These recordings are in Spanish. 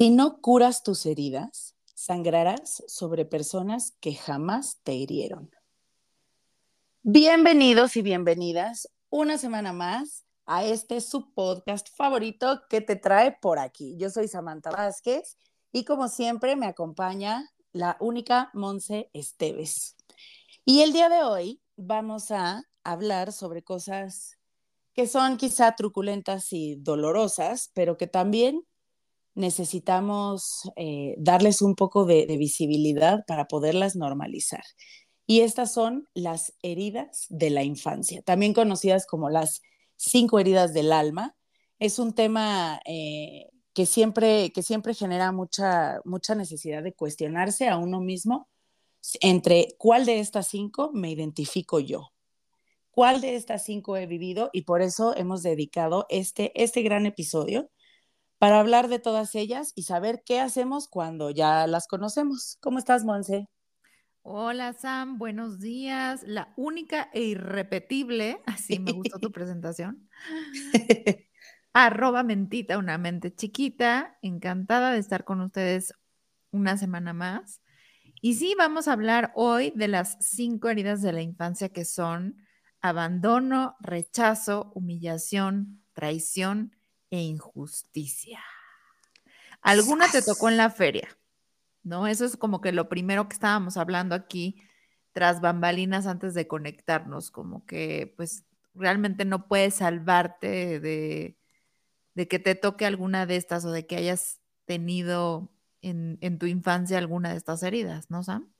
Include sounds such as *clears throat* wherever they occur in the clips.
Si no curas tus heridas, sangrarás sobre personas que jamás te hirieron. Bienvenidos y bienvenidas una semana más a este su podcast favorito que te trae por aquí. Yo soy Samantha Vázquez y como siempre me acompaña la única Monse Esteves. Y el día de hoy vamos a hablar sobre cosas que son quizá truculentas y dolorosas, pero que también necesitamos eh, darles un poco de, visibilidad para poderlas normalizar. Y estas son las heridas de la infancia, también conocidas como las cinco heridas del alma. Es un tema eh, que, siempre, que siempre genera mucha, mucha necesidad de cuestionarse a uno mismo entre cuál de estas cinco me identifico yo, cuál de estas cinco he vivido y por eso hemos dedicado este, este gran episodio para hablar de todas ellas y saber qué hacemos cuando ya las conocemos. ¿Cómo estás, Monse? Hola, Sam, buenos días. La única e irrepetible, *laughs* así me gustó tu presentación. *laughs* Arroba mentita, una mente chiquita. Encantada de estar con ustedes una semana más. Y sí, vamos a hablar hoy de las cinco heridas de la infancia que son abandono, rechazo, humillación, traición e injusticia. Alguna te tocó en la feria, ¿no? Eso es como que lo primero que estábamos hablando aquí tras bambalinas antes de conectarnos, como que pues realmente no puedes salvarte de, que te toque alguna de estas o de que hayas tenido en, tu infancia alguna de estas heridas, ¿no, Sam?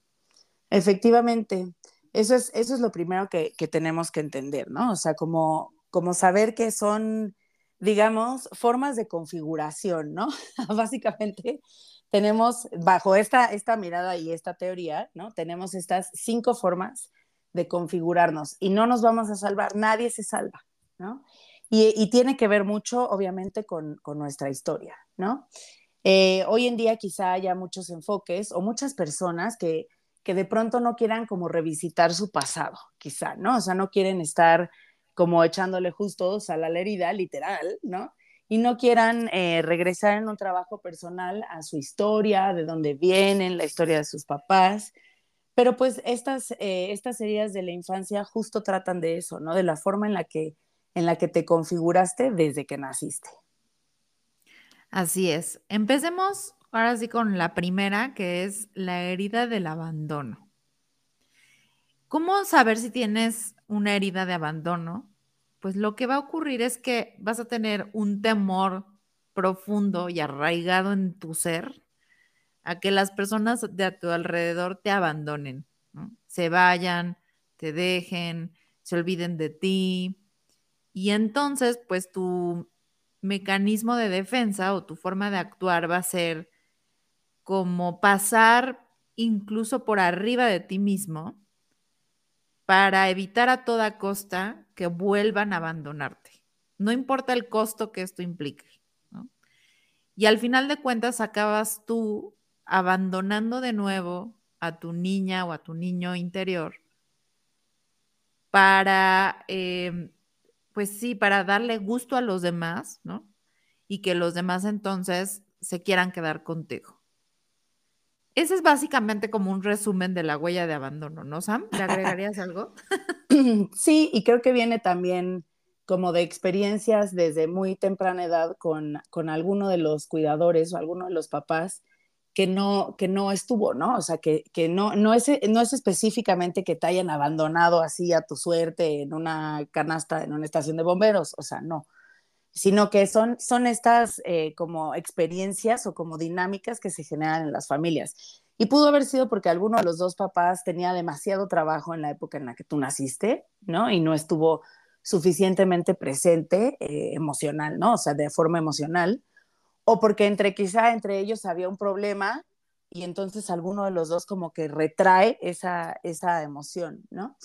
Efectivamente, eso es, eso es lo primero que, tenemos que entender, ¿no? O sea, como, como saber que son digamos, formas de configuración, ¿no? *laughs* Básicamente tenemos, bajo esta, esta mirada y esta teoría, ¿no? Tenemos estas cinco formas de configurarnos y no nos vamos a salvar, nadie se salva, ¿no? Y, tiene que ver mucho, obviamente, con, con nuestra historia, ¿no? Eh, hoy en día quizá haya muchos enfoques o muchas personas que, que de pronto no quieran como revisitar su pasado, quizá, ¿no? O sea, no quieren estar como echándole justo a la herida, literal, ¿no? Y no quieran eh, regresar en un trabajo personal a su historia, de dónde vienen, la historia de sus papás. Pero pues estas, eh, estas heridas de la infancia justo tratan de eso, ¿no? De la forma en la que, en la que te configuraste desde que naciste. Así es. Empecemos ahora sí con la primera, que es la herida del abandono. ¿Cómo saber si tienes una herida de abandono? Pues lo que va a ocurrir es que vas a tener un temor profundo y arraigado en tu ser a que las personas de a tu alrededor te abandonen, se vayan, te dejen, se olviden de ti. Y entonces, pues tu mecanismo de defensa o tu forma de actuar va a ser como pasar incluso por arriba de ti mismo para evitar a toda costa que vuelvan a abandonarte. No importa el costo que esto implique. Y al final de cuentas acabas tú abandonando de nuevo a tu niña o a tu niño interior para, em, pues sí, para darle gusto a los demás, ¿no? Y que los demás entonces se quieran quedar contigo. Ese es básicamente como un resumen de la huella de abandono, ¿no, Sam? ¿Le *laughs* agregarías algo? Sí, y creo que viene también como de experiencias desde muy temprana edad con, con alguno de los cuidadores o alguno de los papás que no, que no estuvo, ¿no? O sea, que, que no, no, es, no es específicamente que te hayan abandonado así a tu suerte en una canasta, en una estación de bomberos, o sea, no sino que son, son estas eh, como experiencias o como dinámicas que se generan en las familias. Y pudo haber sido porque alguno de los dos papás tenía demasiado trabajo en la época en la que tú naciste, ¿no? Y no estuvo suficientemente presente eh, emocional, ¿no? O sea, de forma emocional. O porque entre quizá entre ellos había un problema y entonces alguno de los dos como que retrae esa, esa emoción, ¿no?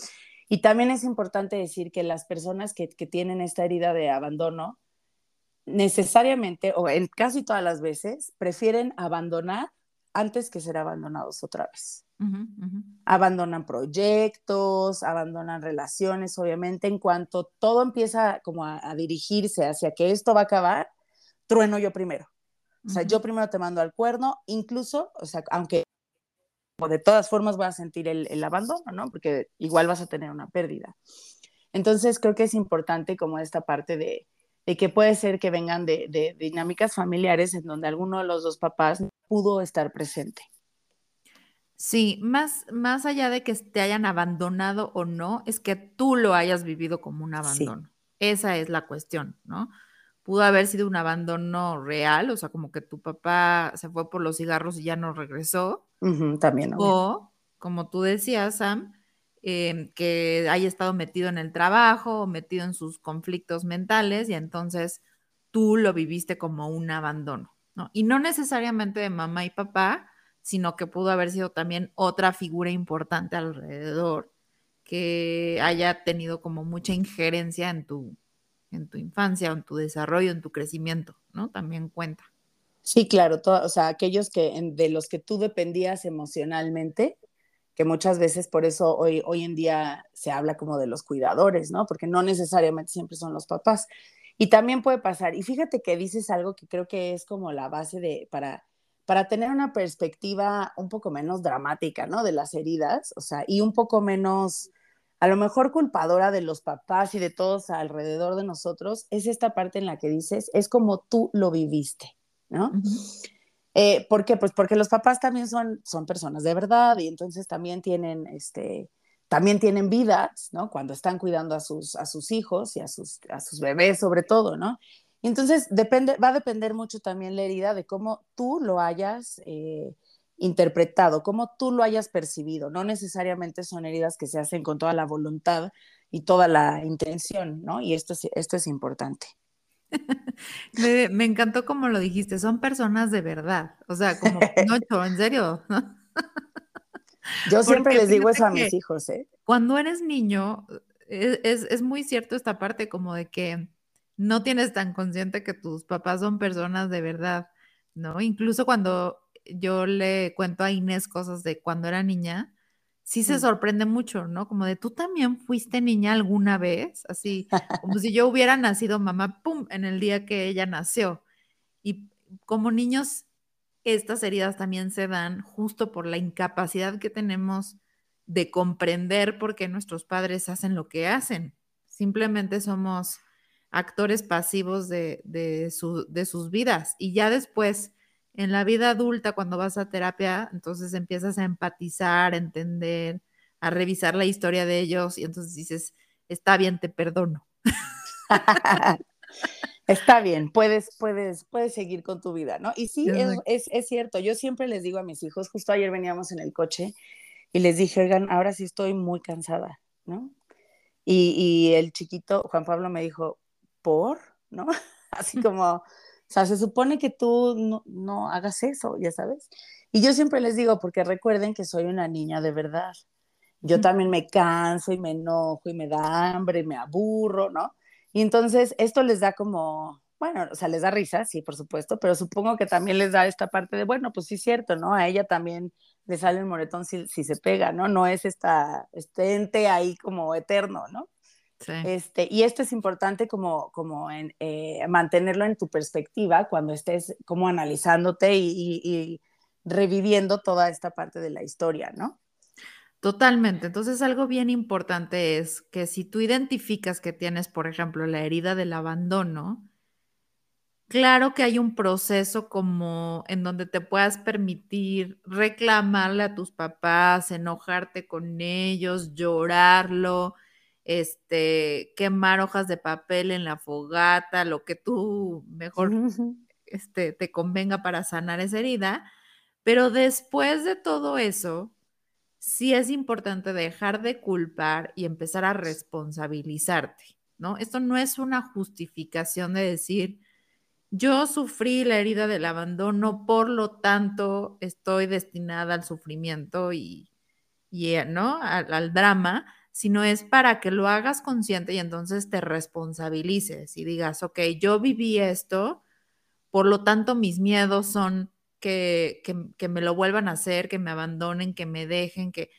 Y también es importante decir que las personas que, que tienen esta herida de abandono necesariamente, o en casi todas las veces, prefieren abandonar antes que ser abandonados otra vez. Abandonan proyectos, abandonan relaciones, obviamente, en cuanto todo empieza como a, dirigirse hacia que esto va a acabar, trueno yo primero. O sea, yo primero te mando al cuerno, incluso, o sea, aunque de todas formas vas a sentir el, el, abandono, ¿no? Porque igual vas a tener una pérdida. Entonces, creo que es importante como esta parte de, de que puede ser que vengan de, de, dinámicas familiares en donde alguno de los dos papás pudo estar presente. Sí, más, más allá de que te hayan abandonado o no, es que tú lo hayas vivido como un abandono. Esa es la cuestión, ¿no? Pudo haber sido un abandono real, o sea, como que tu papá se fue por los cigarros y ya no regresó. también. O, como tú decías, Sam, em, que haya estado metido en el trabajo metido en sus conflictos mentales y entonces tú lo viviste como un abandono, ¿no? Y no necesariamente de mamá y papá, sino que pudo haber sido también otra figura importante alrededor que haya tenido como mucha injerencia en tu, en tu infancia, en tu desarrollo, en tu crecimiento, ¿no? También cuenta. Sí, claro, o sea, aquellos que de los que tú dependías emocionalmente, que muchas veces por eso hoy, hoy en día se habla como de los cuidadores, ¿no? Porque no necesariamente siempre son los papás. Y también puede pasar, y fíjate que dices algo que creo que es como la base de, para, para tener una perspectiva un poco menos dramática, ¿no? De las heridas, o sea, y un poco menos, a lo mejor culpadora de los papás y de todos alrededor de nosotros, es esta parte en la que dices, es como tú lo viviste, ¿no? Eh, ¿Por qué? Pues porque los papás también son, son personas de verdad y entonces también tienen, este, también tienen vidas, ¿no? Cuando están cuidando a sus, a sus hijos y a sus, a sus bebés sobre todo, ¿no? Entonces, depende, va a depender mucho también la herida de cómo tú lo hayas eh, interpretado, cómo tú lo hayas percibido. No necesariamente son heridas que se hacen con toda la voluntad y toda la intención, ¿no? Y esto es, esto es importante. *laughs* me, encantó como lo dijiste, son personas de verdad, o sea, como, *laughs* no, en serio. *laughs* Yo siempre les digo eso a mis hijos, ¿eh? Cuando eres niño, e, es, es muy cierto esta parte como de que no tienes tan consciente que tus papás son personas de verdad, ¿no? Incluso cuando yo le cuento a Inés cosas de cuando era niña, sí se sorprende mucho, ¿no? Como de tú también fuiste niña alguna vez, así como si yo hubiera nacido mamá, ¡pum!, en el día que ella nació. Y como niños, estas heridas también se dan justo por la incapacidad que tenemos de comprender por qué nuestros padres hacen lo que hacen. Simplemente somos actores pasivos de, de, sus vidas. Y ya después, en la vida adulta, cuando vas a terapia, entonces empiezas a empatizar, a entender, a revisar la historia de ellos y entonces dices, está bien, te perdono. *laughs* Está bien, puedes, puedes, puedes seguir con tu vida, ¿no? Y sí, es, es, cierto, yo siempre les digo a mis hijos, justo ayer veníamos en el coche y les dije, oigan, ahora sí estoy muy cansada, ¿no? Y, y el chiquito, Juan Pablo, me dijo, por, ¿no? *laughs* Así *laughs* como, o sea, se supone que tú no, hagas eso, ya sabes. Y yo siempre les digo, porque recuerden que soy una niña de verdad. Yo también me canso y me enojo y me da hambre y me aburro, ¿no? Y entonces esto les da como, bueno, o sea, les da risa, sí, por supuesto, pero supongo que también les da esta parte de, bueno, pues sí es cierto, ¿no? A ella también le sale el moretón si, si se pega, ¿no? No es esta, este ente ahí como eterno, ¿no? Este, y esto es importante como, como en, eh, mantenerlo en tu perspectiva cuando estés como analizándote y, reviviendo toda esta parte de la historia, ¿no? Totalmente. Entonces, algo bien importante es que si tú identificas que tienes, por ejemplo, la herida del abandono, claro que hay un proceso como en donde te puedas permitir reclamarle a tus papás, enojarte con ellos, llorarlo, este, quemar hojas de papel en la fogata, lo que tú mejor *laughs* este, te convenga para sanar esa herida. Pero después de todo eso, sí es importante dejar de culpar y empezar a responsabilizarte, ¿no? Esto no es una justificación de decir, yo sufrí la herida del abandono, por lo tanto estoy destinada al sufrimiento y, eh, ¿no? al drama, sino es para que lo hagas consciente y entonces te responsabilices y digas, ok, yo viví esto, por lo tanto mis miedos son que, que, me lo vuelvan a hacer, que me abandonen, que me dejen, que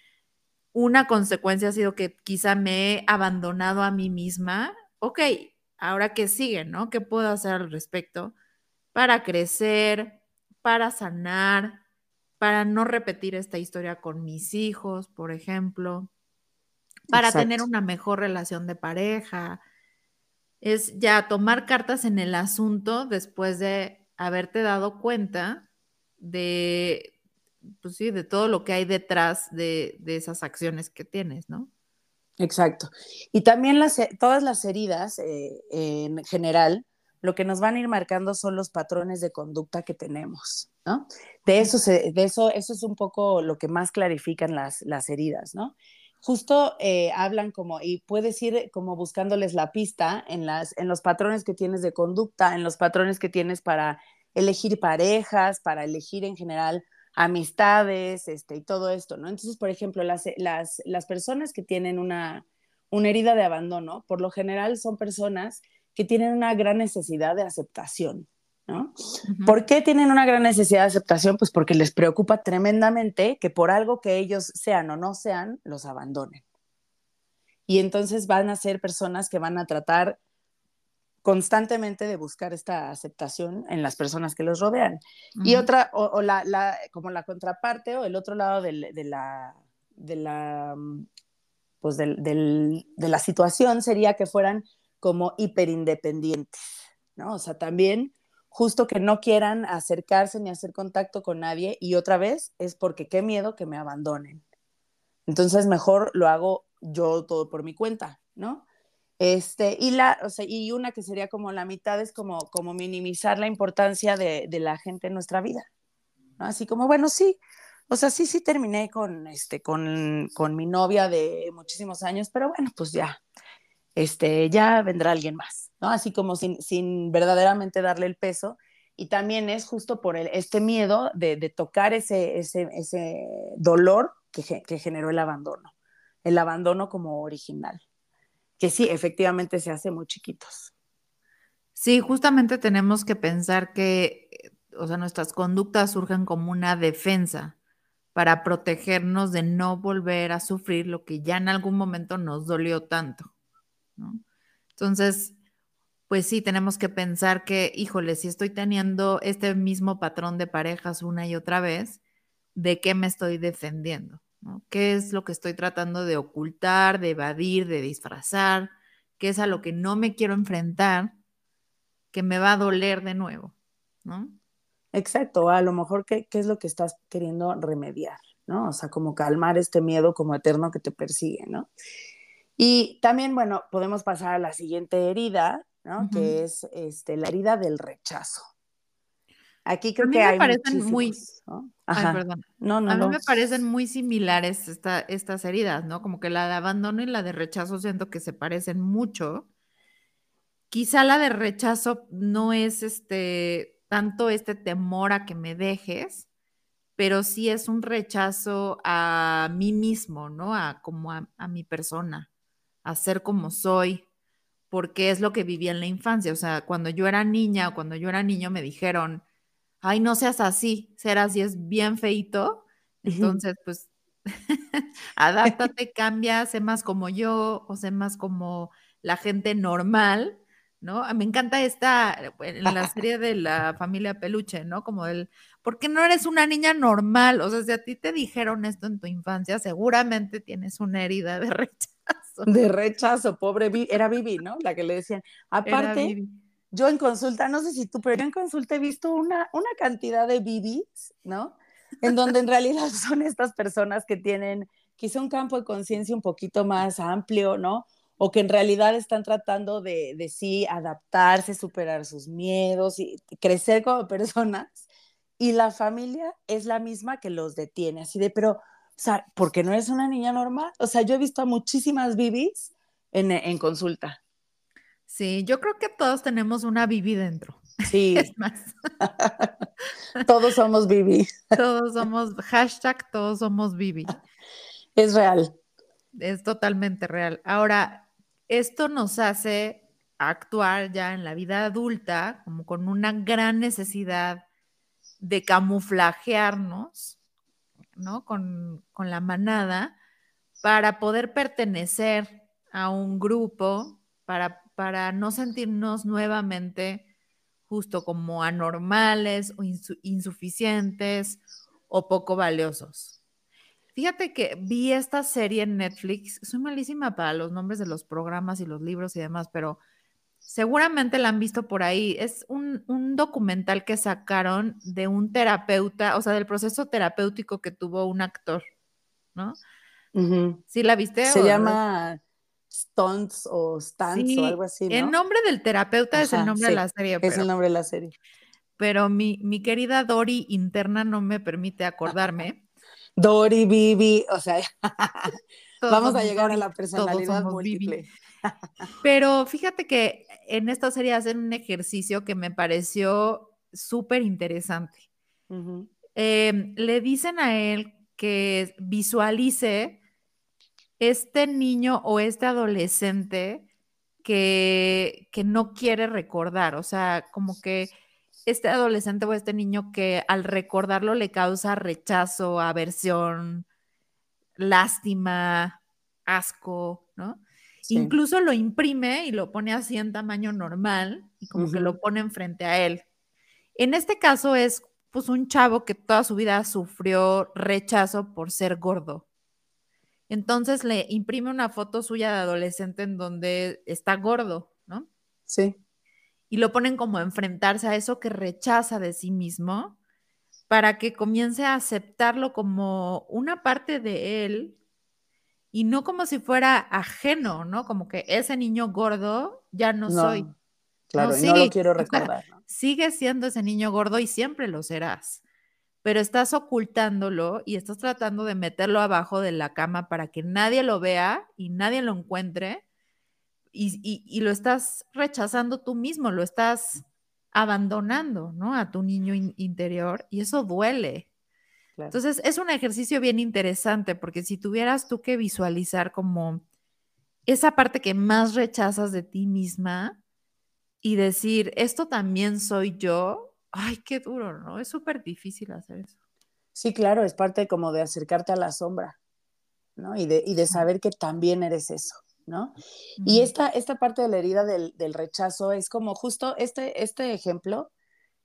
una consecuencia ha sido que quizá me he abandonado a mí misma. Ok, ahora qué sigue, ¿no? ¿Qué puedo hacer al respecto para crecer, para sanar, para no repetir esta historia con mis hijos, por ejemplo, para tener una mejor relación de pareja? Es ya tomar cartas en el asunto después de haberte dado cuenta de, pues sí, de todo lo que hay detrás de, esas acciones que tienes, ¿no? Exacto. Y también las, todas las heridas eh, en general, lo que nos van a ir marcando son los patrones de conducta que tenemos, ¿no? De eso, de eso, eso es un poco lo que más clarifican las, las heridas, ¿no? Justo eh, hablan como, y puedes ir como buscándoles la pista en, las, en los patrones que tienes de conducta, en los patrones que tienes para elegir parejas, para elegir en general amistades, este, y todo esto, ¿no? Entonces, por ejemplo, las, las, las personas que tienen una, una herida de abandono, por lo general son personas que tienen una gran necesidad de aceptación, ¿no? ¿Por qué tienen una gran necesidad de aceptación? Pues porque les preocupa tremendamente que por algo que ellos sean o no sean, los abandonen. Y entonces van a ser personas que van a tratar constantemente de buscar esta aceptación en las personas que los rodean. Y otra, o, la, como la contraparte o el otro lado de la, de la, pues de la situación sería que fueran como hiperindependientes, ¿no? O sea, también justo que no quieran acercarse ni hacer contacto con nadie y otra vez es porque qué miedo que me abandonen. Entonces mejor lo hago yo todo por mi cuenta, ¿no? Este, y, la, o sea, y una que sería como la mitad es como, como minimizar la importancia de, de la gente en nuestra vida. Así como, bueno, sí, o sea, sí, sí terminé con, este, con, con mi novia de muchísimos años, pero bueno, pues ya, este, ya vendrá alguien más, ¿no? Así como sin, sin verdaderamente darle el peso. Y también es justo por el, este miedo de, tocar ese, ese, ese dolor que, que generó el abandono, el abandono como original que sí, efectivamente se hace muy chiquitos. Sí, justamente tenemos que pensar que, o sea, nuestras conductas surgen como una defensa para protegernos de no volver a sufrir lo que ya en algún momento nos dolió tanto, Entonces, pues sí, tenemos que pensar que, híjole, si estoy teniendo este mismo patrón de parejas una y otra vez, ¿de qué me estoy defendiendo? ¿Qué es lo que estoy tratando de ocultar, de evadir, de disfrazar? ¿Qué es a lo que no me quiero enfrentar? Que me va a doler de nuevo, ¿no? Exacto, a lo mejor qué, qué es lo que estás queriendo remediar, ¿no? O sea, como calmar este miedo como eterno que te persigue, ¿no? Y también, bueno, podemos pasar a la siguiente herida, ¿no? Que es este, la herida del rechazo. Aquí creo que hay parecen muy, Ay, perdón. No, no, a mí me parecen muy similares estas heridas, ¿no? Como que la de abandono y la de rechazo siento que se parecen mucho. Quizá la de rechazo no es este tanto este temor a que me dejes, pero sí es un rechazo a mí mismo, ¿no? A como a, a mi persona, a ser como soy, porque es lo que viví en la infancia. O sea, cuando yo era niña o cuando yo era niño me dijeron, ay, no seas así, ser así es bien feito. Entonces, pues, *laughs* adáptate, cambia, sé más como yo o sé más como la gente normal, ¿no? Me encanta esta, en la *laughs* serie de la familia Peluche, ¿no? Como el, ¿por qué no eres una niña normal? O sea, si a ti te dijeron esto en tu infancia, seguramente tienes una herida de *laughs* rechazo. De rechazo, pobre, era Vivi, ¿no? La que le decían. Aparte, yo en consulta, no sé si tú, pero yo en consulta he visto una, una cantidad de bibis, ¿no? En donde en realidad *laughs* son estas personas que tienen quizá un campo de conciencia un poquito más amplio, ¿no? O que en realidad están tratando de, de sí adaptarse, superar sus miedos y crecer como *laughs* personas. Y la familia es la misma que los detiene, así de, pero, o sea, porque no eres una niña normal. O sea, yo he visto a muchísimas bibis en, en consulta. Sí, yo creo que todos tenemos una Bibi dentro. Sí. *laughs* Es más. *laughs* todos somos Bibi. todos somos, hashtag todos somos Bibi. Es real. Es totalmente real. Ahora, esto nos hace actuar ya en la vida adulta como con una gran necesidad de camuflajearnos, ¿no? Con, con la manada para poder pertenecer a un grupo, para, para no sentirnos nuevamente justo como anormales o insuficientes o poco valiosos. Fíjate que vi esta serie en Netflix, soy malísima para los nombres de los programas y los libros y demás, pero seguramente la han visto por ahí. Es un, documental que sacaron de un terapeuta, o sea, del proceso terapéutico que tuvo un actor, ¿no? ¿Sí la viste? Se llama Stunts o Stunts o algo así. ¿no? El nombre del terapeuta es el nombre de la serie. es el nombre de la serie. Pero mi, mi querida Dori interna no me permite acordarme. *laughs* Dori, Bibi, o sea, *laughs* vamos a llegar a la personalidad múltiple. *laughs* Pero fíjate que en esta serie hacen un ejercicio que me pareció súper interesante. Em, le dicen a él que visualice este niño o este adolescente que, que no quiere recordar, o sea, como que este adolescente o este niño que al recordarlo le causa rechazo, aversión, lástima, asco, ¿no? Incluso lo imprime y lo pone así en tamaño normal y como que lo pone enfrente a él. En este caso es pues un chavo que toda su vida sufrió rechazo por ser gordo. Entonces le imprime una foto suya de adolescente en donde está gordo, ¿no? Sí y lo ponen como a enfrentarse a eso que rechaza de sí mismo para que comience a aceptarlo como una parte de él y no como si fuera ajeno, ¿no? Como que ese niño gordo ya no, soy. Claro, no, no lo quiero recordar. Sigue siendo ese niño gordo y siempre lo serás, pero estás ocultándolo y estás tratando de meterlo abajo de la cama para que nadie lo vea y nadie lo encuentre y, lo estás rechazando tú mismo, lo estás abandonando, ¿no? A tu niño interior y eso duele. Entonces, es un ejercicio bien interesante porque si tuvieras tú que visualizar como esa parte que más rechazas de ti misma y decir, esto también soy yo, ay, qué duro, ¿no? Es súper difícil hacer eso. Sí, claro, es parte como de acercarte a la sombra, ¿no? Y de, y de saber que también eres eso. ¿no? Y esta, esta parte de la herida del, rechazo es como justo este, este ejemplo,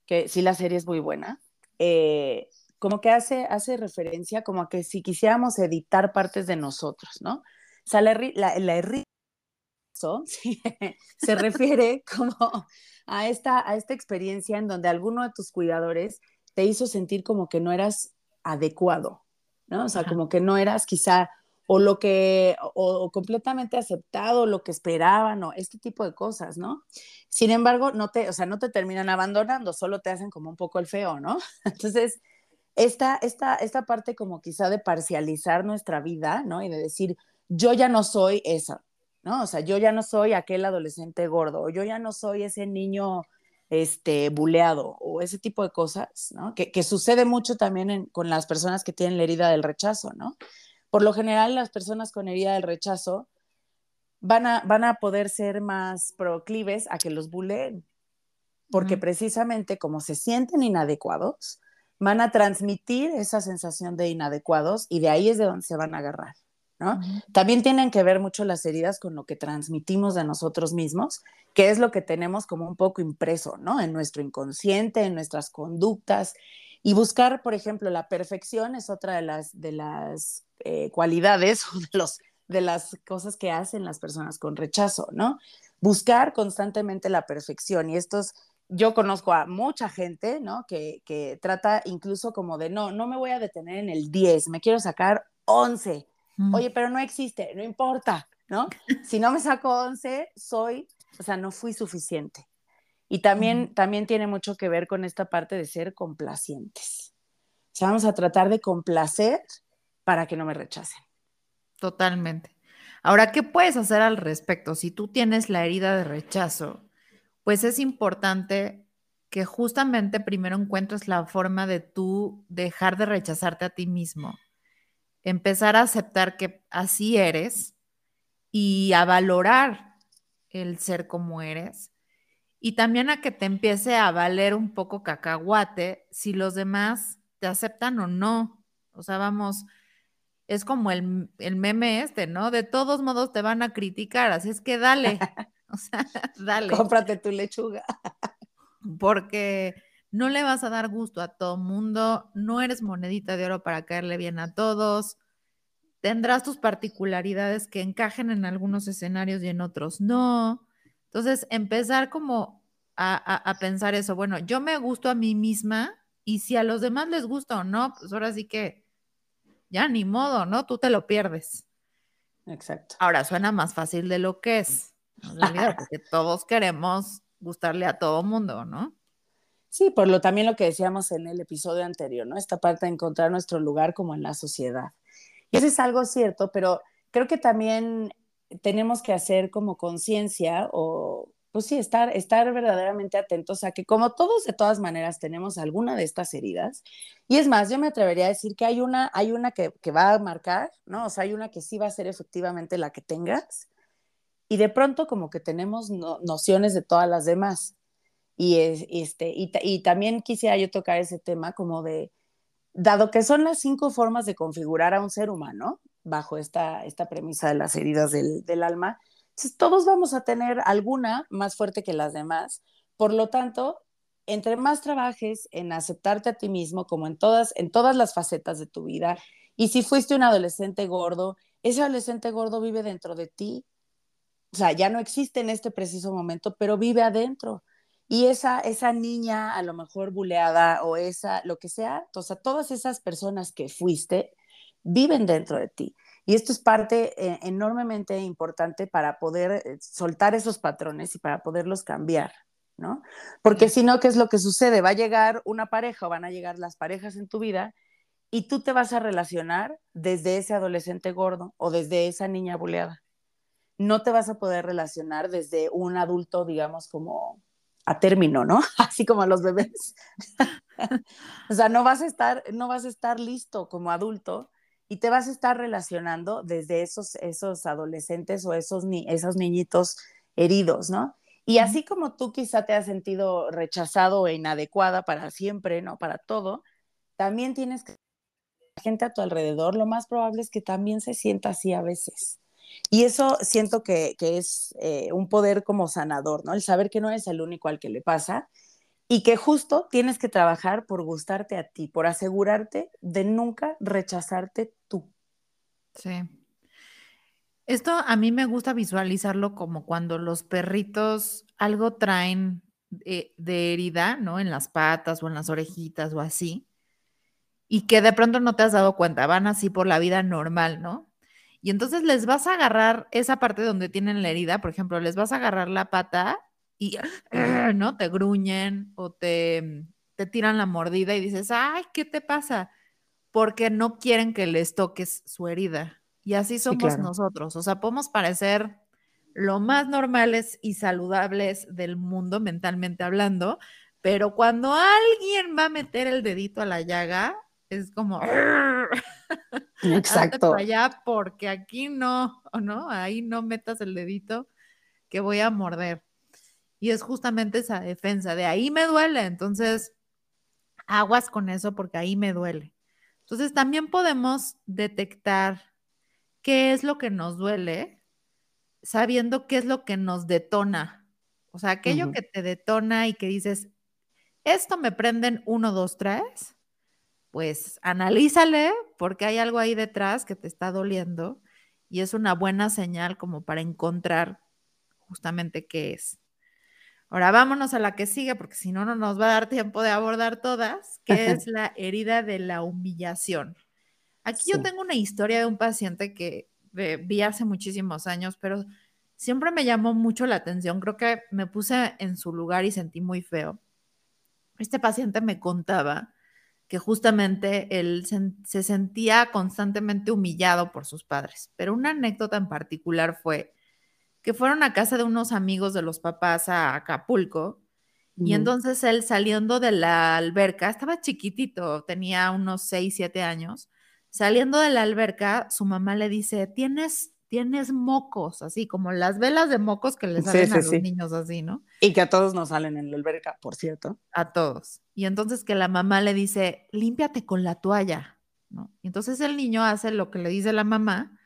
que sí la serie es muy buena, eh, como que hace, hace referencia como a que si quisiéramos editar partes de nosotros, ¿no? O sea, la, herida *laughs* se refiere como a esta, a esta experiencia en donde alguno de tus cuidadores te hizo sentir como que no eras adecuado, ¿no? O sea, como que no eras quizá o lo que, o, completamente aceptado, lo que esperaban, o este tipo de cosas, ¿no? Sin embargo, no te, o sea, no te terminan abandonando, solo te hacen como un poco el feo, ¿no? *laughs* Entonces, esta, esta, esta parte como quizá de parcializar nuestra vida, ¿no? Y de decir, yo ya no soy esa, ¿no? O sea, yo ya no soy aquel adolescente gordo, o yo ya no soy ese niño este, buleado o ese tipo de cosas, ¿no? Que, que sucede mucho también con las personas que tienen la herida del rechazo, ¿no? Por lo general, las personas con herida del rechazo van a, van a poder ser más proclives a que los buleen, porque precisamente como se sienten inadecuados, van a transmitir esa sensación de inadecuados y de ahí es de donde se van a agarrar. ¿no? También tienen que ver mucho las heridas con lo que transmitimos de nosotros mismos, que es lo que tenemos como un poco impreso, ¿no? En nuestro inconsciente, en nuestras conductas. Y buscar, por ejemplo, la perfección es otra de las, de las eh, cualidades *laughs* o de, los, de las cosas que hacen las personas con rechazo, ¿no? Buscar constantemente la perfección y estos, yo conozco a mucha gente, ¿no? Que, que trata incluso como de, no, no me voy a detener en el 10, me quiero sacar 11. Oye, pero no existe, no importa, ¿no? *laughs* Si no me saco 11, soy, o sea, no fui suficiente. Y también, también tiene mucho que ver con esta parte de ser complacientes. O sea, vamos a tratar de complacer para que no me rechacen. Totalmente. Ahora, ¿qué puedes hacer al respecto? Si tú tienes la herida de rechazo, pues es importante que justamente primero encuentres la forma de tú dejar de rechazarte a ti mismo, empezar a aceptar que así eres y a valorar el ser como eres y también a que te empiece a valer un poco cacahuate si los demás te aceptan o no. O sea, vamos, es como el, el, meme este, ¿no? De todos modos te van a criticar, así es que dale, *laughs* *laughs* o sea, *laughs* dale. Cómprate tu lechuga. *laughs* Porque no le vas a dar gusto a todo mundo, no eres monedita de oro para caerle bien a todos, tendrás tus particularidades que encajen en algunos escenarios y en otros no. Entonces, empezar como a, pensar eso, bueno, yo me gusto a mí misma y si a los demás les gusta o no, pues ahora sí que ya ni modo, ¿no? Tú te lo pierdes. Exacto. Ahora suena más fácil de lo que es, porque todos queremos gustarle a todo mundo, ¿no? Sí, por lo también lo que decíamos en el episodio anterior, ¿no? Esta parte de encontrar nuestro lugar como en la sociedad. Y eso es algo cierto, pero creo que también tenemos que hacer como conciencia o, pues sí, estar, estar verdaderamente atentos a que como todos de todas maneras tenemos alguna de estas heridas, y es más, yo me atrevería a decir que hay una, hay una que, que va a marcar, ¿no? O sea, hay una que sí va a ser efectivamente la que tengas, y de pronto como que tenemos nociones de todas las demás. Y, este, y, también quisiera yo tocar ese tema como de, dado que son las cinco formas de configurar a un ser humano, bajo esta, esta premisa de las heridas del, del alma, entonces todos vamos a tener alguna más fuerte que las demás. Por lo tanto, entre más trabajes en aceptarte a ti mismo, como en todas, en todas las facetas de tu vida, y si fuiste un adolescente gordo, ese adolescente gordo vive dentro de ti. O sea, ya no existe en este preciso momento, pero vive adentro. Y esa, esa niña a lo mejor buleada o esa, lo que sea, o sea, todas esas personas que fuiste viven dentro de ti. Y esto es parte eh, enormemente importante para poder eh, soltar esos patrones y para poderlos cambiar, ¿no? Porque si no, ¿qué es lo que sucede? Va a llegar una pareja o van a llegar las parejas en tu vida y tú te vas a relacionar desde ese adolescente gordo o desde esa niña buleada. No te vas a poder relacionar desde un adulto, digamos, como a término, ¿no? *laughs* Así como a los bebés. *laughs* o sea, no vas a estar, no vas a estar listo como adulto y te vas a estar relacionando desde esos, esos adolescentes o esos, ni, esos niñitos heridos, ¿no? Y así como tú quizá te has sentido rechazado e inadecuada para siempre, ¿no? Para todo, también tienes que la gente a tu alrededor, lo más probable es que también se sienta así a veces. Y eso siento que, es eh, un poder como sanador, ¿no? El saber que no eres el único al que le pasa y que justo tienes que trabajar por gustarte a ti, por asegurarte de nunca rechazarte tú. Sí. Esto a mí me gusta visualizarlo como cuando los perritos algo traen de, de, herida, ¿no? En las patas o en las orejitas o así, y que de pronto no te has dado cuenta, van así por la vida normal, ¿no? Y entonces les vas a agarrar esa parte donde tienen la herida, por ejemplo, les vas a agarrar la pata y, *clears throat* ¿no? Te gruñen o te, te tiran la mordida y dices, ay, ¿qué te pasa? Porque no quieren que les toques su herida. Y así somos nosotros. O sea, podemos parecer lo más normales y saludables del mundo mentalmente hablando, pero cuando alguien va a meter el dedito a la llaga, es como, *laughs* exacto. allá porque aquí no, ¿no? Ahí no metas el dedito que voy a morder. Y es justamente esa defensa de ahí me duele, entonces aguas con eso porque ahí me duele. Entonces también podemos detectar qué es lo que nos duele sabiendo qué es lo que nos detona. O sea, aquello que te detona y que dices, esto me prenden uno, dos, tres, pues analízale porque hay algo ahí detrás que te está doliendo y es una buena señal como para encontrar justamente qué es. Ahora vámonos a la que sigue porque si no, no nos va a dar tiempo de abordar todas, que *laughs* es la herida de la humillación. Aquí yo tengo una historia de un paciente que vi hace muchísimos años, pero siempre me llamó mucho la atención. Creo que me puse en su lugar y sentí muy feo. Este paciente me contaba que justamente él se, sentía constantemente humillado por sus padres. Pero una anécdota en particular fue que fueron a casa de unos amigos de los papás a Acapulco y entonces él saliendo de la alberca, estaba chiquitito, tenía unos 6, 7 años, saliendo de la alberca, su mamá le dice, tienes, tienes mocos, así como las velas de mocos que les salen a los niños así, ¿no? Y que a todos nos salen en la alberca, por cierto. A todos. Y entonces que la mamá le dice, límpiate con la toalla, ¿no? Y entonces el niño hace lo que le dice la mamá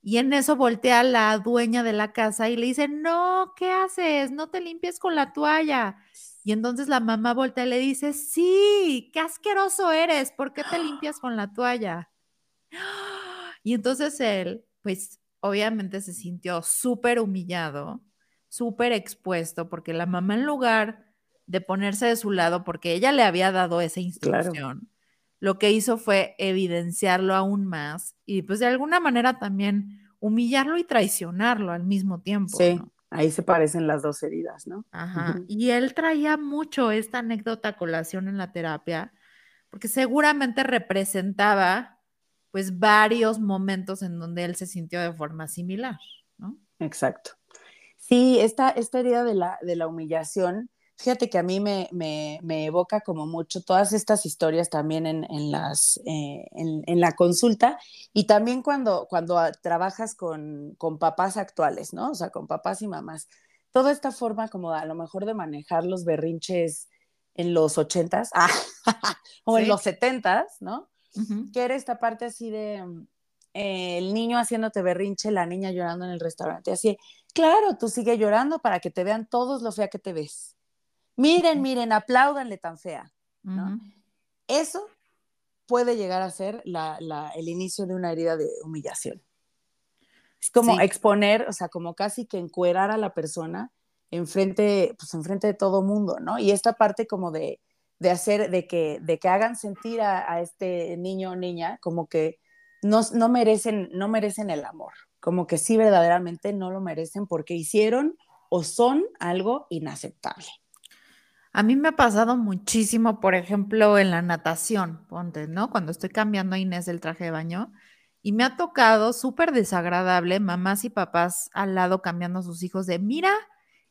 y en eso voltea la dueña de la casa y le dice, no, ¿qué haces? No te limpies con la toalla. Y entonces la mamá voltea y le dice, sí, qué asqueroso eres, ¿por qué te limpias con la toalla? *gasps* Y entonces él, pues obviamente se sintió súper humillado, súper expuesto, porque la mamá en lugar de ponerse de su lado, porque ella le había dado esa instrucción, lo que hizo fue evidenciarlo aún más y pues de alguna manera también humillarlo y traicionarlo al mismo tiempo. Sí, ahí se parecen las dos heridas, ¿no? Ajá. Y él traía mucho esta anécdota colación en la terapia, porque seguramente representaba pues varios momentos en donde él se sintió de forma similar, ¿no? Exacto. Sí, esta, esta herida de la, de la humillación, fíjate que a mí me, evoca como mucho todas estas historias también en, las, eh, en, la consulta y también cuando, cuando trabajas con, con, papás actuales, ¿no? O sea, con papás y mamás. Toda esta forma como a lo mejor de manejar los berrinches en los ochentas *laughs* *laughs* o en los setentas, ¿no? Que era esta parte así de mm, eh, el niño haciéndote berrinche, la niña llorando en el restaurante, así, claro, tú sigue llorando para que te vean todos lo fea que te ves. Miren, miren, apláudanle tan fea. Eso puede llegar a ser el inicio de una herida de humillación. Es como exponer, o sea, como casi que encuerar a la persona enfrente, pues enfrente de todo mundo, ¿no? Y esta parte como de, de hacer, de que, de que hagan sentir a, este niño o niña como que no, no, merecen, no merecen el amor, como que sí verdaderamente no lo merecen porque hicieron o son algo inaceptable. A mí me ha pasado muchísimo, por ejemplo, en la natación, ponte, ¿no? Cuando estoy cambiando a Inés el traje de baño y me ha tocado súper desagradable mamás y papás al lado cambiando a sus hijos de, mira,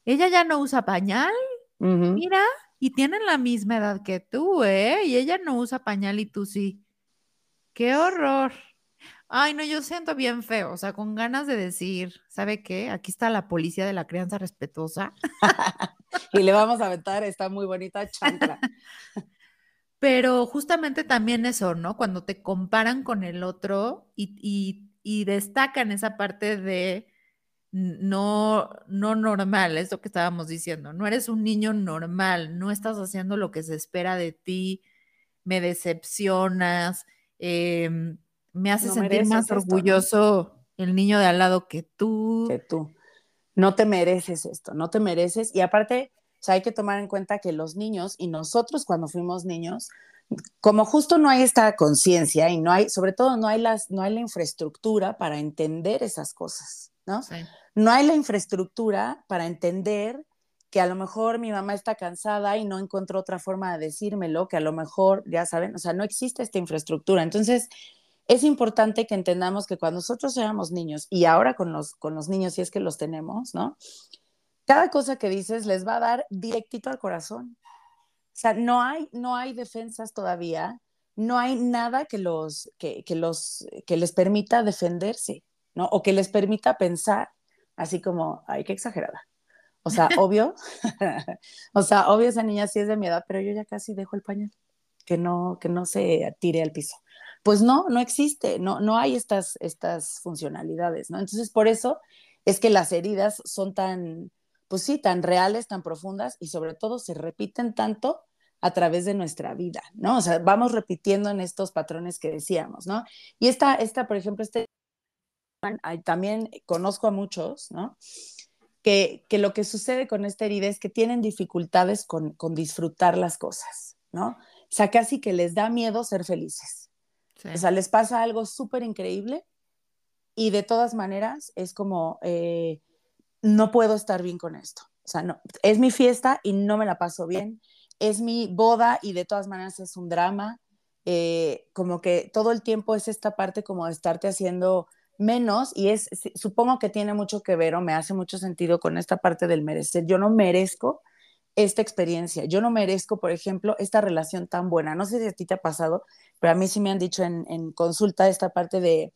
ella ya no usa pañal, mira, y tienen la misma edad que tú, ¿eh? Y ella no usa pañal y tú sí. ¡Qué horror! Ay, no, yo siento bien feo, o sea, con ganas de decir, ¿sabe qué? Aquí está la policía de la crianza respetuosa. *laughs* y le vamos a aventar esta muy bonita chancla. *laughs* Pero justamente también eso, ¿no? Cuando te comparan con el otro y, y destacan esa parte de no, no normal, es lo que estábamos diciendo, no eres un niño normal, no estás haciendo lo que se espera de ti, me decepcionas, em, me hace sentir más orgulloso el niño de al lado que tú. Que tú. No te mereces esto, no te mereces. Y aparte, hay que tomar en cuenta que los niños y nosotros cuando fuimos niños, como justo no hay esta conciencia y no hay, sobre todo no hay, las, no hay la infraestructura para entender esas cosas, ¿no? Sí no hay la infraestructura para entender que a lo mejor mi mamá está cansada y no encontró otra forma de decírmelo, que a lo mejor, ya saben, o sea, no existe esta infraestructura. Entonces, es importante que entendamos que cuando nosotros éramos niños y ahora con los, con los niños, si es que los tenemos, ¿no? Cada cosa que dices les va a dar directito al corazón. O sea, no hay, no hay defensas todavía, no hay nada que, los, que los, que les permita defenderse, ¿no? O que les permita pensar así como, ay, qué exagerada. O sea, *laughs* obvio, *laughs* o sea, obvio esa niña sí es de mi edad, pero yo ya casi dejo el pañal, que no, que no se tire al piso. Pues no, no existe, no, no hay estas, estas funcionalidades, ¿no? Entonces, por eso es que las heridas son tan, pues sí, tan reales, tan profundas y sobre todo se repiten tanto a través de nuestra vida, ¿no? O sea, vamos repitiendo en estos patrones que decíamos, ¿no? Y esta, esta por ejemplo, este también conozco a muchos, ¿no? Que, que, lo que sucede con esta herida es que tienen dificultades con, con disfrutar las cosas, ¿no? O sea, casi que les da miedo ser felices. O sea, les pasa algo súper increíble y de todas maneras es como, eh, no puedo estar bien con esto. O sea, no, es mi fiesta y no me la paso bien. Es mi boda y de todas maneras es un drama. Eh, como que todo el tiempo es esta parte como de estarte haciendo menos y es, supongo que tiene mucho que ver o me hace mucho sentido con esta parte del merecer. Yo no merezco esta experiencia, yo no merezco, por ejemplo, esta relación tan buena. No sé si a ti te ha pasado, pero a mí sí me han dicho en, consulta esta parte de,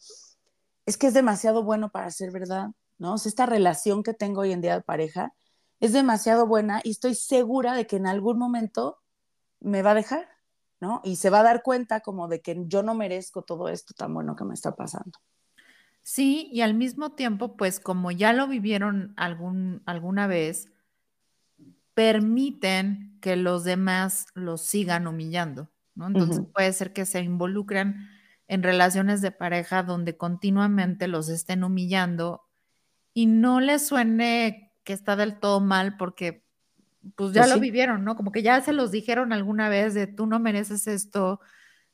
es que es demasiado bueno para ser verdad, ¿no? O sea, esta relación que tengo hoy en día de pareja es demasiado buena y estoy segura de que en algún momento me va a dejar, ¿no? Y se va a dar cuenta como de que yo no merezco todo esto tan bueno que me está pasando. Sí, y al mismo tiempo, pues como ya lo vivieron algún, alguna vez, permiten que los demás los sigan humillando, ¿no? Entonces puede ser que se involucren en relaciones de pareja donde continuamente los estén humillando y no les suene que está del todo mal porque pues ya pues lo vivieron, ¿no? Como que ya se los dijeron alguna vez de tú no mereces esto,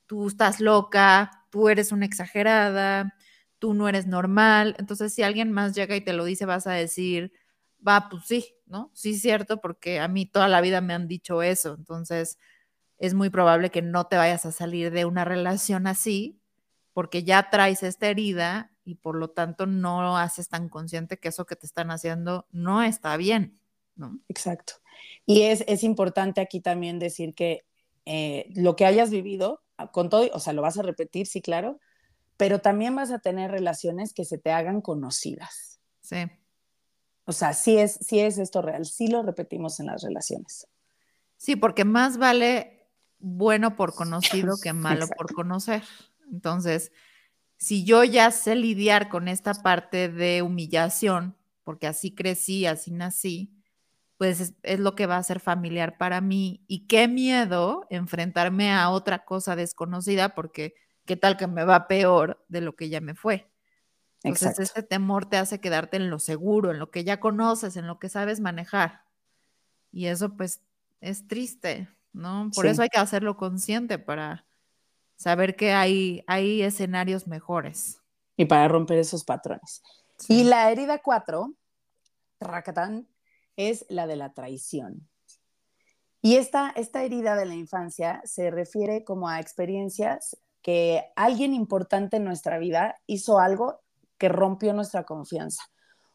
tú estás loca, tú eres una exagerada, tú no eres normal. Entonces, si alguien más llega y te lo dice, vas a decir, va, pues sí, ¿no? Sí, cierto, porque a mí toda la vida me han dicho eso. Entonces, es muy probable que no te vayas a salir de una relación así porque ya traes esta herida y por lo tanto no haces tan consciente que eso que te están haciendo no está bien, ¿no? Exacto. Y es, es importante aquí también decir que eh, lo que hayas vivido, ah, con todo, o sea, lo vas a repetir, sí, claro, pero también vas a tener relaciones que se te hagan conocidas. Sí. O sea, sí es, sí es esto real, sí lo repetimos en las relaciones. Sí, porque más vale bueno por conocido que *laughs* malo por conocer. Entonces, si yo ya sé lidiar con esta parte de humillación, porque así crecí, así nací, pues es, lo que va a ser familiar para mí. Y qué miedo enfrentarme a otra cosa desconocida, porque qué tal que me va peor de lo que ya me fue. Entonces, este temor te hace quedarte en lo seguro, en lo que ya conoces, en lo que sabes manejar. Y eso, pues, es triste, ¿no? Por eso hay que hacerlo consciente para, saber que hay, hay escenarios mejores. Y para romper esos patrones. Y la herida cuatro, Racatán, es la de la traición. Y esta, esta herida de la infancia se refiere como a experiencias que alguien importante en nuestra vida hizo algo que rompió nuestra confianza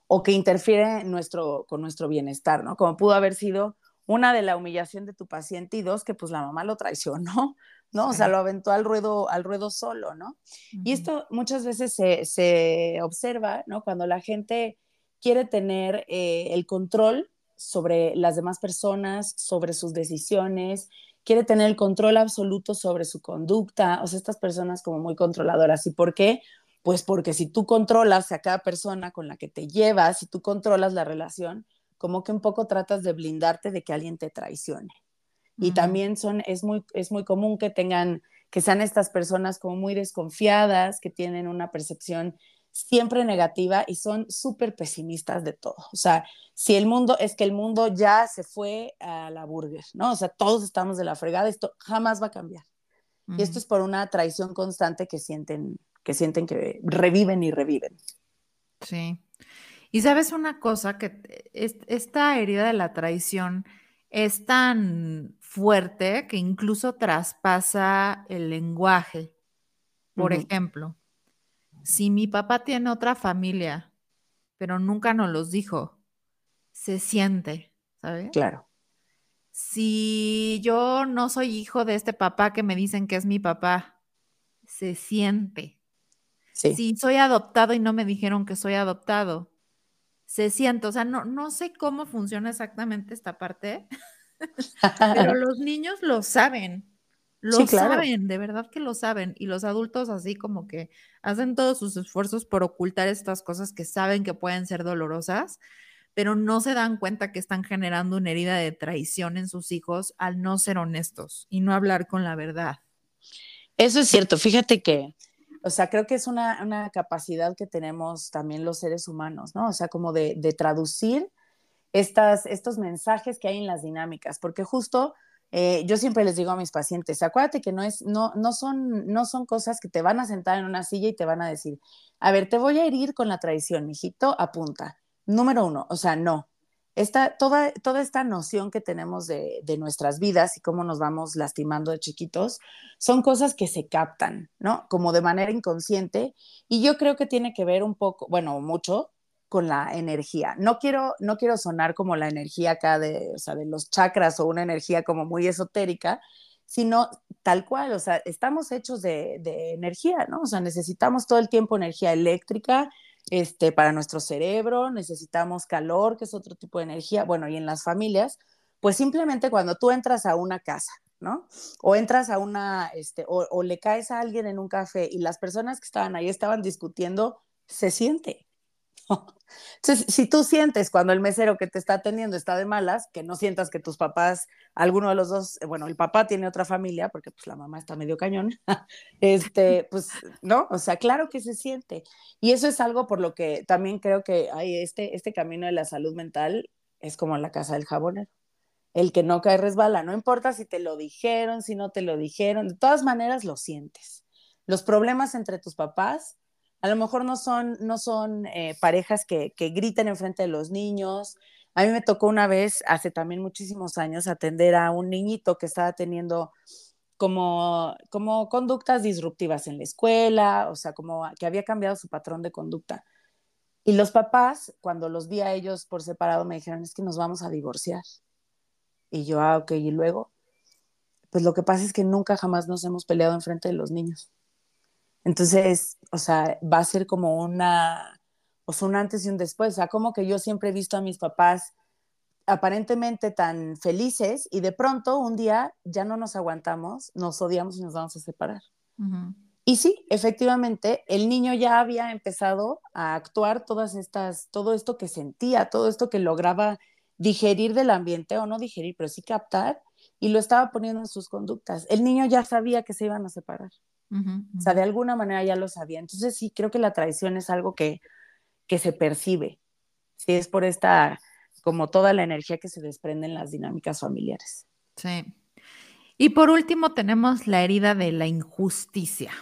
o que interfiere nuestro, con nuestro bienestar, ¿no? Como pudo haber sido una de la humillación de tu paciente y dos, que pues la mamá lo traicionó ¿no? O sea, lo aventó al ruedo, al ruedo solo, ¿no? Y esto muchas veces se, observa, ¿no? Cuando la gente quiere tener eh, el control sobre las demás personas, sobre sus decisiones, quiere tener el control absoluto sobre su conducta, o sea, estas personas como muy controladoras. ¿Y por qué? Pues porque si tú controlas a cada persona con la que te llevas, si tú controlas la relación, como que un poco tratas de blindarte de que alguien te traicione. Y también son, es muy, es muy común que tengan, que sean estas personas como muy desconfiadas, que tienen una percepción siempre negativa y son súper pesimistas de todo. O sea, si el mundo, es que el mundo ya se fue a la burger, ¿no? O sea, todos estamos de la fregada, esto jamás va a cambiar. Y esto es por una traición constante que sienten, que sienten que reviven y reviven. Sí. Y sabes una cosa, que esta herida de la traición es tan fuerte que incluso traspasa el lenguaje. Por ejemplo, si mi papá tiene otra familia, pero nunca nos los dijo, se siente, ¿sabes? Claro. Si yo no soy hijo de este papá que me dicen que es mi papá, se siente. Si soy adoptado y no me dijeron que soy adoptado, se siente, o sea, no, no sé cómo funciona exactamente esta parte, *laughs* pero *laughs* los niños lo saben, lo saben, de verdad que lo saben, y los adultos así como que hacen todos sus esfuerzos por ocultar estas cosas que saben que pueden ser dolorosas, pero no se dan cuenta que están generando una herida de traición en sus hijos al no ser honestos y no hablar con la verdad. Eso es cierto, fíjate que o sea, creo que es una, capacidad que tenemos también los seres humanos, ¿no? O sea, como de, traducir estas, estos mensajes que hay en las dinámicas, porque justo eh, yo siempre les digo a mis pacientes, acuérdate que no, es, no, no, son, no son cosas que te van a sentar en una silla y te van a decir, a ver, te voy a herir con la traición, mijito, apunta. Número uno, o sea, no, esta, toda, toda esta noción que tenemos de, nuestras vidas y cómo nos vamos lastimando de chiquitos, son cosas que se captan, ¿no? Como de manera inconsciente. Y yo creo que tiene que ver un poco, bueno, mucho con la energía. No quiero, no quiero sonar como la energía acá de, o sea, de los chakras o una energía como muy esotérica, sino tal cual, o sea, estamos hechos de, de, energía, ¿no? O sea, necesitamos todo el tiempo energía eléctrica este, para nuestro cerebro, necesitamos calor, que es otro tipo de energía. Bueno, y en las familias, pues simplemente cuando tú entras a una casa, ¿no? O entras a una, este, o, o le caes a alguien en un café y las personas que estaban ahí estaban discutiendo, se siente. *laughs* Entonces, si tú sientes cuando el mesero que te está atendiendo está de malas, que no sientas que tus papás, alguno de los dos, eh, bueno, el papá tiene otra familia, porque pues la mamá está medio cañón, *laughs* este, *laughs* pues, ¿no? O sea, claro que se siente. Y eso es algo por lo que también creo que hay este, este camino de la salud mental, es como la casa del jabonero. El que no cae resbala, no importa si te lo dijeron, si no te lo dijeron, de todas maneras lo sientes. Los problemas entre tus papás a lo mejor no son, no son eh, parejas que, que griten enfrente de los niños. A mí me tocó una vez, hace también muchísimos años, atender a un niñito que estaba teniendo como, como conductas disruptivas en la escuela, o sea, como que había cambiado su patrón de conducta. Y los papás, cuando los vi a ellos por separado, me dijeron, es que nos vamos a divorciar. Y yo, ah, ok, y luego, pues lo que pasa es que nunca jamás nos hemos peleado enfrente de los niños. Entonces, o sea, va a ser como una, o sea, un antes y un después. O sea, como que yo siempre he visto a mis papás aparentemente tan felices y de pronto un día ya no nos aguantamos, nos odiamos y nos vamos a separar. Y sí, efectivamente, el niño ya había empezado a actuar todas estas, todo esto que sentía, todo esto que lograba digerir del ambiente o no digerir, pero sí captar y lo estaba poniendo en sus conductas. El niño ya sabía que se iban a separar. O sea, de alguna manera ya lo sabía. Entonces sí, creo que la traición es algo que, que se percibe. Sí, es por esta, como toda la energía que se desprende en las dinámicas familiares. Sí. Y por último tenemos la herida de la injusticia.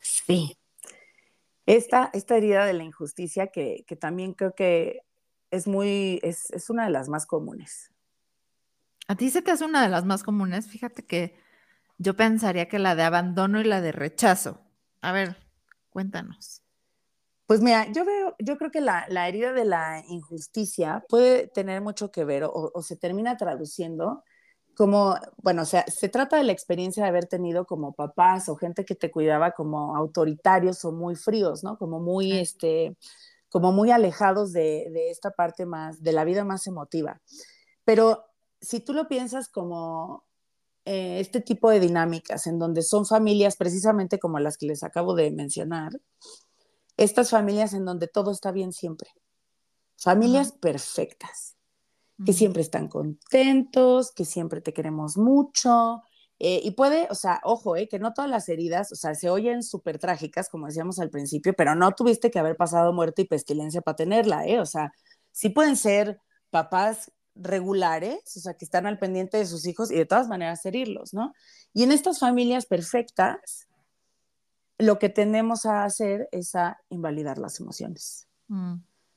Sí. Esta, esta herida de la injusticia que, que también creo que es muy, es, es una de las más comunes. A ti se te hace una de las más comunes. Fíjate que yo pensaría que la de abandono y la de rechazo. A ver, cuéntanos. Pues mira, yo veo, yo creo que la, herida de la injusticia puede tener mucho que ver o, se termina traduciendo como, bueno, o sea, se trata de la experiencia de haber tenido como papás o gente que te cuidaba como autoritarios o muy fríos, ¿no? Como muy, este, como muy alejados de, de esta parte más, de la vida más emotiva. Pero si tú lo piensas como eh, este tipo de dinámicas en donde son familias precisamente como las que les acabo de mencionar, estas familias en donde todo está bien siempre, familias perfectas, que siempre están contentos, que siempre te queremos mucho. Eh, y puede, o sea, ojo, eh, que no todas las heridas, o sea, se oyen súper trágicas, como decíamos al principio, pero no tuviste que haber pasado muerte y pestilencia para tenerla, ¿eh? O sea, sí pueden ser papás regulares, o sea, que están al pendiente de sus hijos y de todas maneras herirlos, ¿no? Y en estas familias perfectas, lo que tendemos a hacer es a invalidar las emociones. Mm.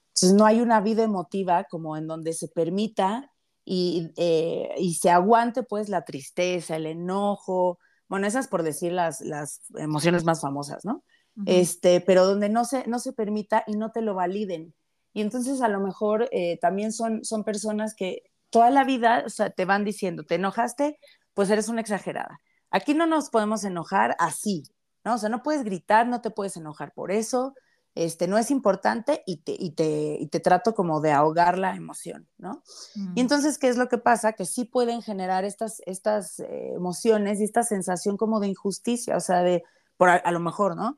Entonces, no hay una vida emotiva como en donde se permita y, eh, y, se aguante pues la tristeza, el enojo, bueno, esas por decir las, las emociones más famosas, ¿no? este, pero donde no se, no se permita y no te lo validen. Y entonces a lo mejor eh, también son, son personas que toda la vida o sea, te van diciendo, ¿te enojaste? Pues eres una exagerada. Aquí no nos podemos enojar así, ¿no? O sea, no puedes gritar, no te puedes enojar por eso, este, no es importante y te, y te, y te trato como de ahogar la emoción, ¿no? Y mm. entonces, ¿qué es lo que pasa? Que sí pueden generar estas, estas eh, emociones y esta sensación como de injusticia, o sea, de, por a lo mejor, ¿no?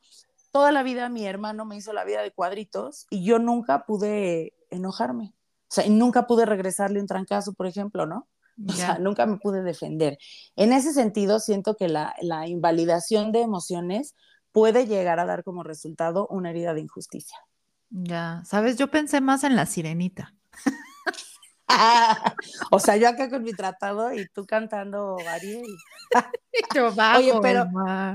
Toda la vida mi hermano me hizo la vida de cuadritos y yo nunca pude enojarme. O sea, y nunca pude regresarle un trancazo, por ejemplo, ¿no? O sea, nunca me pude defender. En ese sentido, siento que la, la invalidación de emociones puede llegar a dar como resultado una herida de injusticia. Ya, sabes, yo pensé más en la sirenita. O sea, yo acá con mi tratado y tú cantando Ariel. *laughs* *laughs* Oye, pero,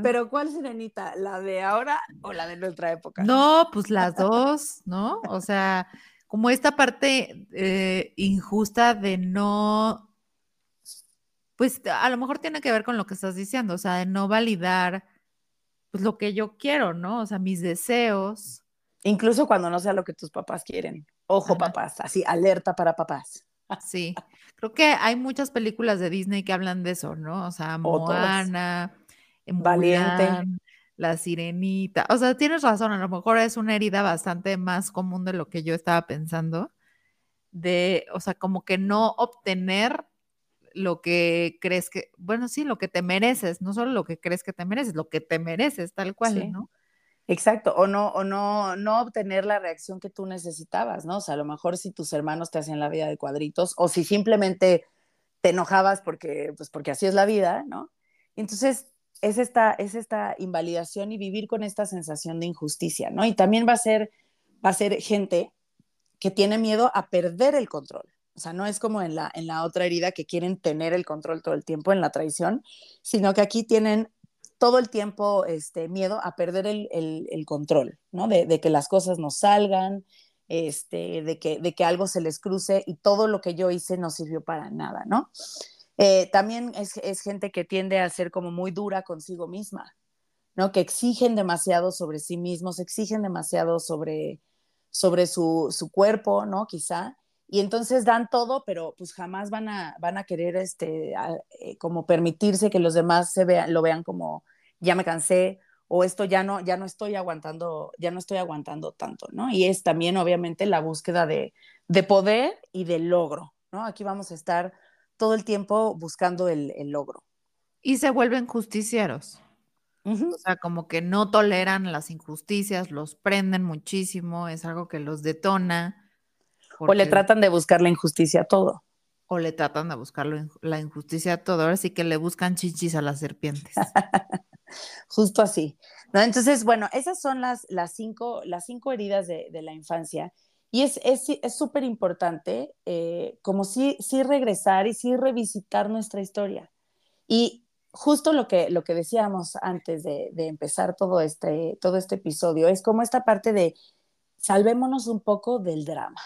pero ¿cuál sirenita? ¿La de ahora o la de nuestra época? No, pues las dos, ¿no? O sea, como esta parte eh, injusta de no, pues a lo mejor tiene que ver con lo que estás diciendo, o sea, de no validar pues lo que yo quiero, ¿no? O sea, mis deseos. Incluso cuando no sea lo que tus papás quieren. Ojo, papás, así, alerta para papás. Sí, creo que hay muchas películas de Disney que hablan de eso, ¿no? O sea, Moana, Valiente, La Sirenita. O sea, tienes razón, a lo mejor es una herida bastante más común de lo que yo estaba pensando. De, o sea, como que no obtener lo que crees que, bueno, sí, lo que te mereces, no solo lo que crees que te mereces, lo que te mereces, tal cual, ¿no? Exacto, o no, o no, no obtener la reacción que tú necesitabas, ¿no? O sea, a lo mejor si tus hermanos te hacían la vida de cuadritos, o si simplemente te enojabas porque, pues porque así es la vida, ¿no? Entonces, es esta, es esta invalidación y vivir con esta sensación de injusticia, ¿no? Y también va a ser, va a ser gente que tiene miedo a perder el control. O sea, no es como en la, en la otra herida que quieren tener el control todo el tiempo en la traición, sino que aquí tienen todo el tiempo este, miedo a perder el, control, ¿no? De, que las cosas no salgan, este, de, que, de que algo se les cruce y todo lo que yo hice no sirvió para nada, ¿no? Eh, también es, gente que tiende a ser como muy dura consigo misma, ¿no? Que exigen demasiado sobre sí mismos, exigen demasiado sobre, sobre su, su cuerpo, ¿no? Quizá, y entonces dan todo, pero pues jamás van a, van a querer este, eh, como permitirse que los demás se vean, lo vean como ya me cansé o esto ya no, ya no estoy aguantando, ya no estoy aguantando tanto, ¿no? Y es también obviamente la búsqueda de, de poder y de logro, ¿no? Aquí vamos a estar todo el tiempo buscando el, el logro. Y se vuelven justicieros. O sea, como que no toleran las injusticias, los prenden muchísimo, es algo que los detona o le tratan de buscar la injusticia a todo. O le tratan de buscar la injusticia a todo. Ahora sí que le buscan chichis a las serpientes. *laughs* Justo así. ¿no? Entonces, bueno, esas son las, las, cinco, las cinco heridas de, la infancia. Y es súper es, importante eh, como sí, sí regresar y sí revisitar nuestra historia. Y justo lo que, lo que decíamos antes de, de, empezar todo este, todo este episodio es como esta parte de salvémonos un poco del drama,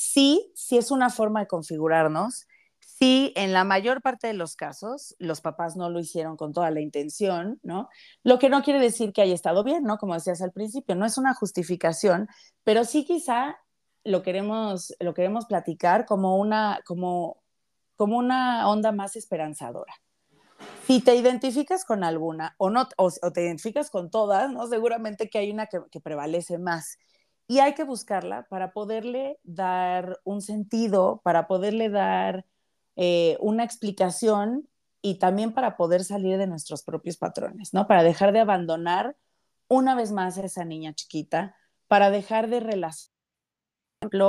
Sí, sí es una forma de configurarnos. Sí, en la mayor parte de los casos, los papás no lo hicieron con toda la intención, ¿no? Lo que no quiere decir que haya estado bien, ¿no? Como decías al principio, no es una justificación, pero sí quizá lo queremos, lo queremos platicar como una, como, como una onda más esperanzadora. Si te identificas con alguna o no, o, te identificas con todas, ¿no? Seguramente que hay una que, que prevalece más y hay que buscarla para poderle dar un sentido, para poderle dar eh, una explicación y también para poder salir de nuestros propios patrones, ¿no? Para dejar de abandonar una vez más a esa niña chiquita, para dejar de relacionar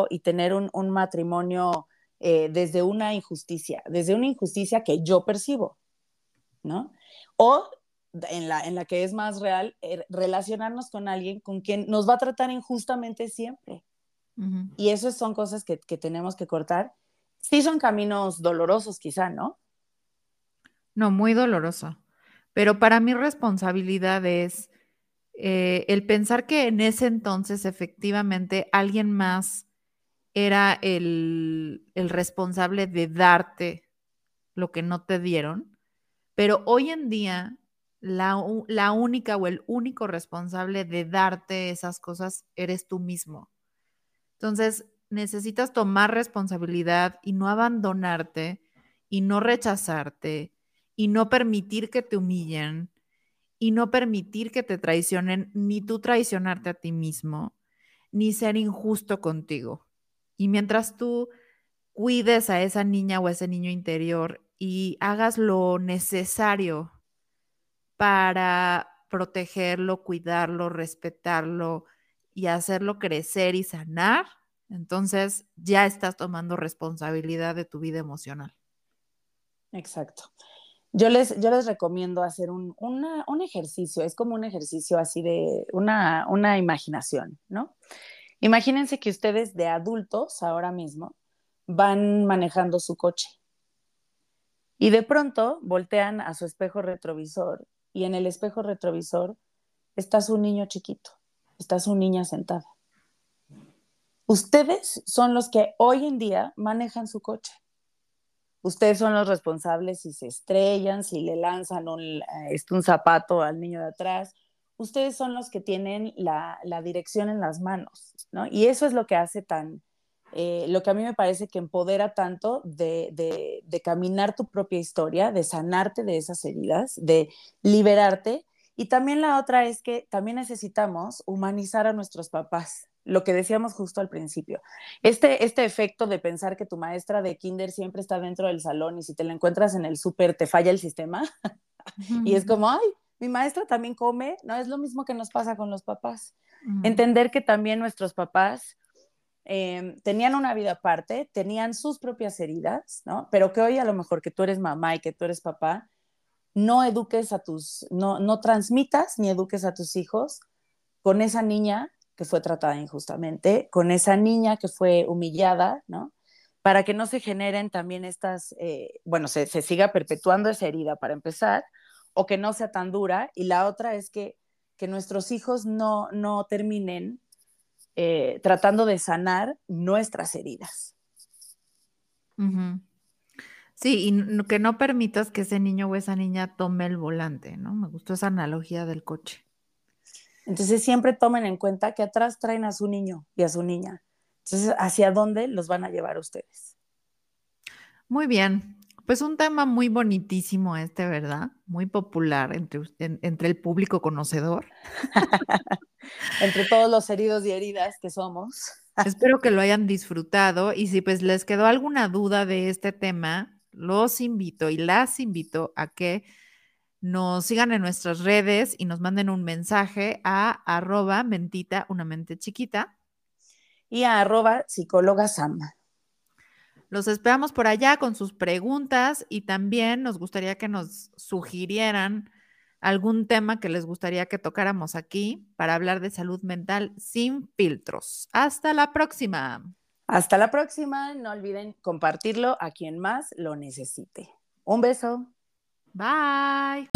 y tener un, matrimonio eh, desde una injusticia, desde una injusticia que yo percibo, ¿no? O en la, en la que es más real, eh, relacionarnos con alguien con quien nos va a tratar injustamente siempre. Y eso son cosas que, tenemos que cortar. Sí son caminos dolorosos quizá, ¿no? No, muy doloroso. Pero para mí responsabilidad es eh, el pensar que en ese entonces efectivamente alguien más era el, el responsable de darte lo que no te dieron. Pero hoy en día la, única o el único responsable de darte esas cosas eres tú mismo. Entonces, necesitas tomar responsabilidad y no abandonarte y no rechazarte y no permitir que te humillen y no permitir que te traicionen, ni tú traicionarte a ti mismo, ni ser injusto contigo. Y mientras tú cuides a esa niña o ese niño interior y hagas lo necesario para protegerlo, cuidarlo, respetarlo y hacerlo crecer y sanar, entonces ya estás tomando responsabilidad de tu vida emocional. Exacto. Yo les, yo les recomiendo hacer un, un ejercicio, es como un ejercicio así de una, una imaginación, ¿no? Imagínense que ustedes de adultos ahora mismo van manejando su coche y de pronto voltean a su espejo retrovisor y en el espejo retrovisor está su niño chiquito, está su niña sentada. Ustedes son los que hoy en día manejan su coche. Ustedes son los responsables si se estrellan, si le lanzan un, este, un zapato al niño de atrás. Ustedes son los que tienen la, la dirección en las manos, ¿no? Y eso es lo que hace tan, eh, lo que a mí me parece que empodera tanto de, de, caminar tu propia historia, de sanarte de esas heridas, de liberarte. Y también la otra es que también necesitamos humanizar a nuestros papás, lo que decíamos justo al principio. Este, este efecto de pensar que tu maestra de kinder siempre está dentro del salón y si te la encuentras en el súper te falla el sistema. *laughs* y es como, ay, mi maestra también come, no es lo mismo que nos pasa con los papás. Entender que también nuestros papás Em, tenían una vida aparte, tenían sus propias heridas, ¿no? Pero que hoy a lo mejor que tú eres mamá y que tú eres papá, no eduques a tus, no, no transmitas ni eduques a tus hijos con esa niña que fue tratada injustamente, con esa niña que fue humillada, ¿no? Para que no se generen también estas, eh, bueno, se, se siga perpetuando esa herida para empezar, o que no sea tan dura. Y la otra es que, que nuestros hijos no, no terminen eh, tratando de sanar nuestras heridas. Sí, y que no permitas que ese niño o esa niña tome el volante, ¿no? Me gustó esa analogía del coche. Entonces siempre tomen en cuenta que atrás traen a su niño y a su niña. Entonces, ¿hacia dónde los van a llevar ustedes? Muy bien. Pues un tema muy bonitísimo este, ¿verdad? Muy popular entre, entre el público conocedor. entre todos los heridos y heridas que somos. Espero que lo hayan disfrutado y si pues les quedó alguna duda de este tema, los invito y las invito a que nos sigan en nuestras redes y nos manden un mensaje a arroba mentita, una mente chiquita. Y a arroba psicóloga Sama. Los esperamos por allá con sus preguntas y también nos gustaría que nos sugirieran algún tema que les gustaría que tocáramos aquí para hablar de salud mental sin filtros. Hasta la próxima. Hasta la próxima. No olviden compartirlo a quien más lo necesite. Un beso. Bye.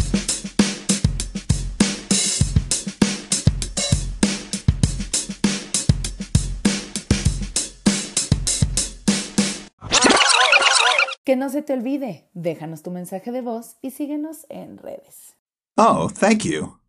Que no se te olvide, déjanos tu mensaje de voz y síguenos en redes. Oh, thank you.